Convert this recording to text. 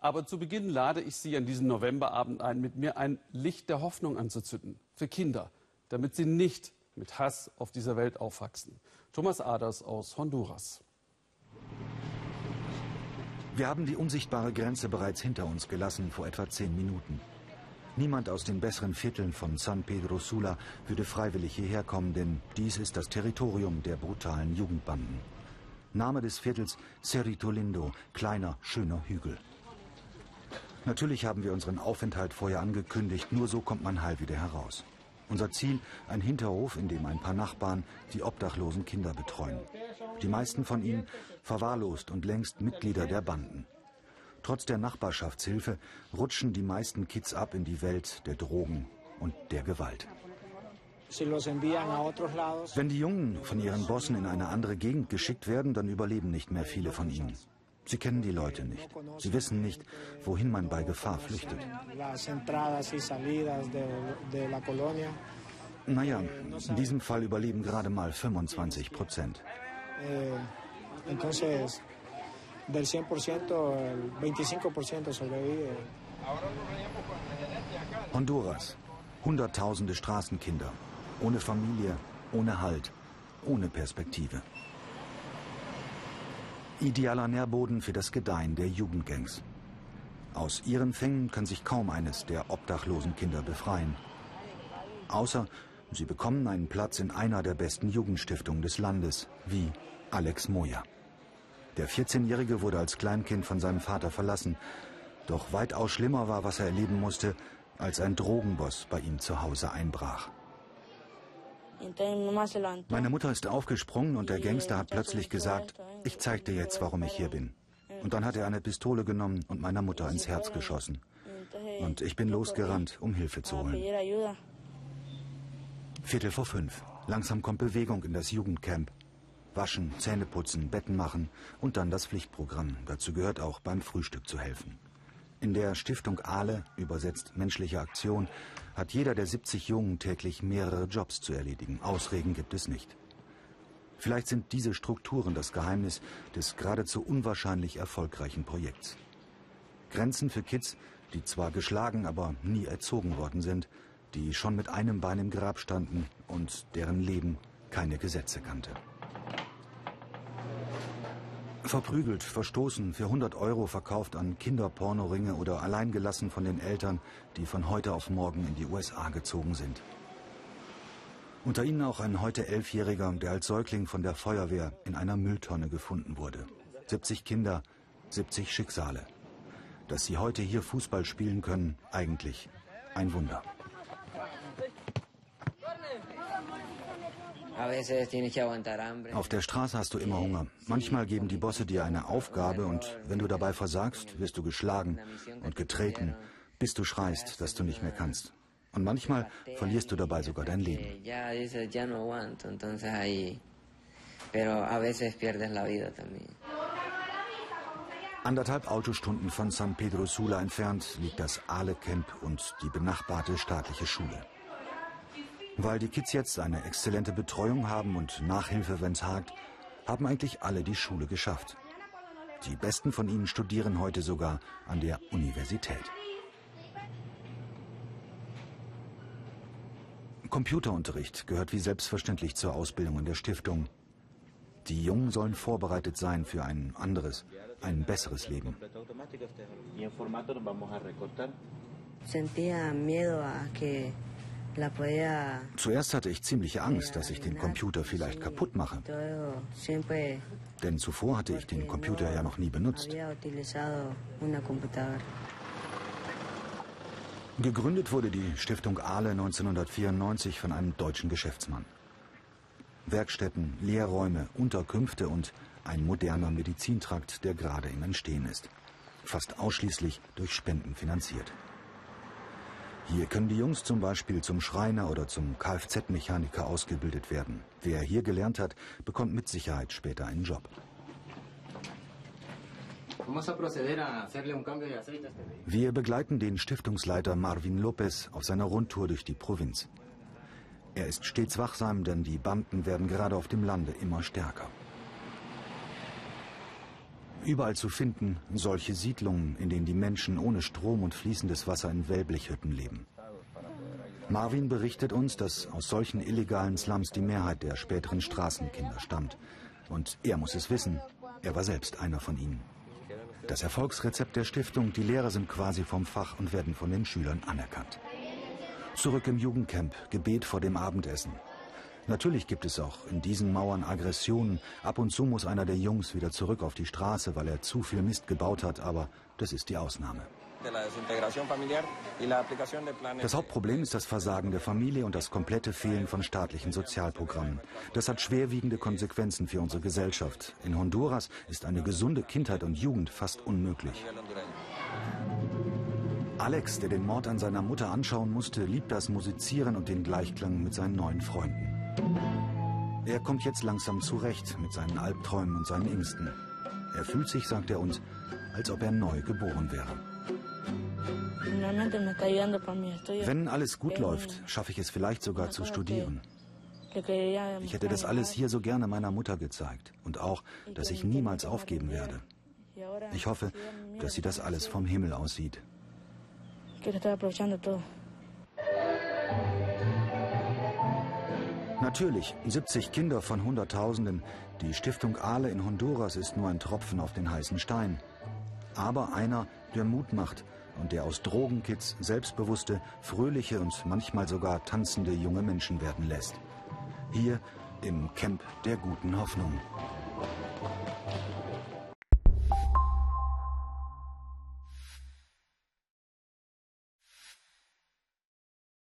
Aber zu Beginn lade ich Sie an diesem Novemberabend ein, mit mir ein Licht der Hoffnung anzuzünden für Kinder, damit sie nicht mit Hass auf dieser Welt aufwachsen. Thomas Aders aus Honduras. Wir haben die unsichtbare Grenze bereits hinter uns gelassen vor etwa zehn Minuten. Niemand aus den besseren Vierteln von San Pedro Sula würde freiwillig hierher kommen, denn dies ist das Territorium der brutalen Jugendbanden. Name des Viertels Cerrito Lindo, kleiner, schöner Hügel. Natürlich haben wir unseren Aufenthalt vorher angekündigt, nur so kommt man heil wieder heraus. Unser Ziel, ein Hinterhof, in dem ein paar Nachbarn die obdachlosen Kinder betreuen. Die meisten von ihnen verwahrlost und längst Mitglieder der Banden. Trotz der Nachbarschaftshilfe rutschen die meisten Kids ab in die Welt der Drogen und der Gewalt. Wenn die Jungen von ihren Bossen in eine andere Gegend geschickt werden, dann überleben nicht mehr viele von ihnen. Sie kennen die Leute nicht. Sie wissen nicht, wohin man bei Gefahr flüchtet. Naja, in diesem Fall überleben gerade mal 25 Prozent. Del 100%, el 25% sobrevive. Honduras. Hunderttausende Straßenkinder. Ohne Familie, ohne Halt, ohne Perspektive. Idealer Nährboden für das Gedeihen der Jugendgangs. Aus ihren Fängen kann sich kaum eines der obdachlosen Kinder befreien. Außer sie bekommen einen Platz in einer der besten Jugendstiftungen des Landes, wie Alex Moya. Der 14-Jährige wurde als Kleinkind von seinem Vater verlassen. Doch weitaus schlimmer war, was er erleben musste, als ein Drogenboss bei ihm zu Hause einbrach. Meine Mutter ist aufgesprungen und der Gangster hat plötzlich gesagt, ich zeig dir jetzt, warum ich hier bin. Und dann hat er eine Pistole genommen und meiner Mutter ins Herz geschossen. Und ich bin losgerannt, um Hilfe zu holen. Viertel vor fünf. Langsam kommt Bewegung in das Jugendcamp. Waschen, Zähne putzen, Betten machen und dann das Pflichtprogramm. Dazu gehört auch beim Frühstück zu helfen. In der Stiftung Ahle, übersetzt menschliche Aktion, hat jeder der 70 Jungen täglich mehrere Jobs zu erledigen. Ausreden gibt es nicht. Vielleicht sind diese Strukturen das Geheimnis des geradezu unwahrscheinlich erfolgreichen Projekts. Grenzen für Kids, die zwar geschlagen, aber nie erzogen worden sind, die schon mit einem Bein im Grab standen und deren Leben keine Gesetze kannte. Verprügelt, verstoßen, für 100 Euro verkauft an Kinderpornoringe oder alleingelassen von den Eltern, die von heute auf morgen in die USA gezogen sind. Unter ihnen auch ein heute Elfjähriger, der als Säugling von der Feuerwehr in einer Mülltonne gefunden wurde. 70 Kinder, 70 Schicksale. Dass sie heute hier Fußball spielen können, eigentlich ein Wunder. Auf der Straße hast du immer Hunger. Manchmal geben die Bosse dir eine Aufgabe und wenn du dabei versagst, wirst du geschlagen und getreten, bis du schreist, dass du nicht mehr kannst. Und manchmal verlierst du dabei sogar dein Leben. Anderthalb Autostunden von San Pedro Sula entfernt liegt das Ale Camp und die benachbarte staatliche Schule. Weil die Kids jetzt eine exzellente Betreuung haben und Nachhilfe, wenn's hakt, haben eigentlich alle die Schule geschafft. Die besten von ihnen studieren heute sogar an der Universität. Computerunterricht gehört wie selbstverständlich zur Ausbildung in der Stiftung. Die Jungen sollen vorbereitet sein für ein anderes, ein besseres Leben. Zuerst hatte ich ziemliche Angst, dass ich den Computer vielleicht kaputt mache. Denn zuvor hatte ich den Computer ja noch nie benutzt. Gegründet wurde die Stiftung Ahle 1994 von einem deutschen Geschäftsmann. Werkstätten, Lehrräume, Unterkünfte und ein moderner Medizintrakt, der gerade im Entstehen ist. Fast ausschließlich durch Spenden finanziert. Hier können die Jungs zum Beispiel zum Schreiner oder zum Kfz-Mechaniker ausgebildet werden. Wer hier gelernt hat, bekommt mit Sicherheit später einen Job. Wir begleiten den Stiftungsleiter Marvin Lopez auf seiner Rundtour durch die Provinz. Er ist stets wachsam, denn die Banden werden gerade auf dem Lande immer stärker. Überall zu finden solche Siedlungen, in denen die Menschen ohne Strom und fließendes Wasser in Wellblechhütten leben. Marvin berichtet uns, dass aus solchen illegalen Slums die Mehrheit der späteren Straßenkinder stammt. Und er muss es wissen, er war selbst einer von ihnen. Das Erfolgsrezept der Stiftung, die Lehrer sind quasi vom Fach und werden von den Schülern anerkannt. Zurück im Jugendcamp, Gebet vor dem Abendessen. Natürlich gibt es auch in diesen Mauern Aggressionen. Ab und zu muss einer der Jungs wieder zurück auf die Straße, weil er zu viel Mist gebaut hat, aber das ist die Ausnahme. Das Hauptproblem ist das Versagen der Familie und das komplette Fehlen von staatlichen Sozialprogrammen. Das hat schwerwiegende Konsequenzen für unsere Gesellschaft. In Honduras ist eine gesunde Kindheit und Jugend fast unmöglich. Alex, der den Mord an seiner Mutter anschauen musste, liebt das Musizieren und den Gleichklang mit seinen neuen Freunden. Er kommt jetzt langsam zurecht mit seinen Albträumen und seinen Ängsten. Er fühlt sich, sagt er uns, als ob er neu geboren wäre. Wenn alles gut läuft, schaffe ich es vielleicht sogar zu studieren. Ich hätte das alles hier so gerne meiner Mutter gezeigt und auch, dass ich niemals aufgeben werde. Ich hoffe, dass sie das alles vom Himmel aussieht. Natürlich, 70 Kinder von Hunderttausenden. Die Stiftung Aale in Honduras ist nur ein Tropfen auf den heißen Stein. Aber einer, der Mut macht und der aus Drogenkids selbstbewusste, fröhliche und manchmal sogar tanzende junge Menschen werden lässt. Hier im Camp der guten Hoffnung.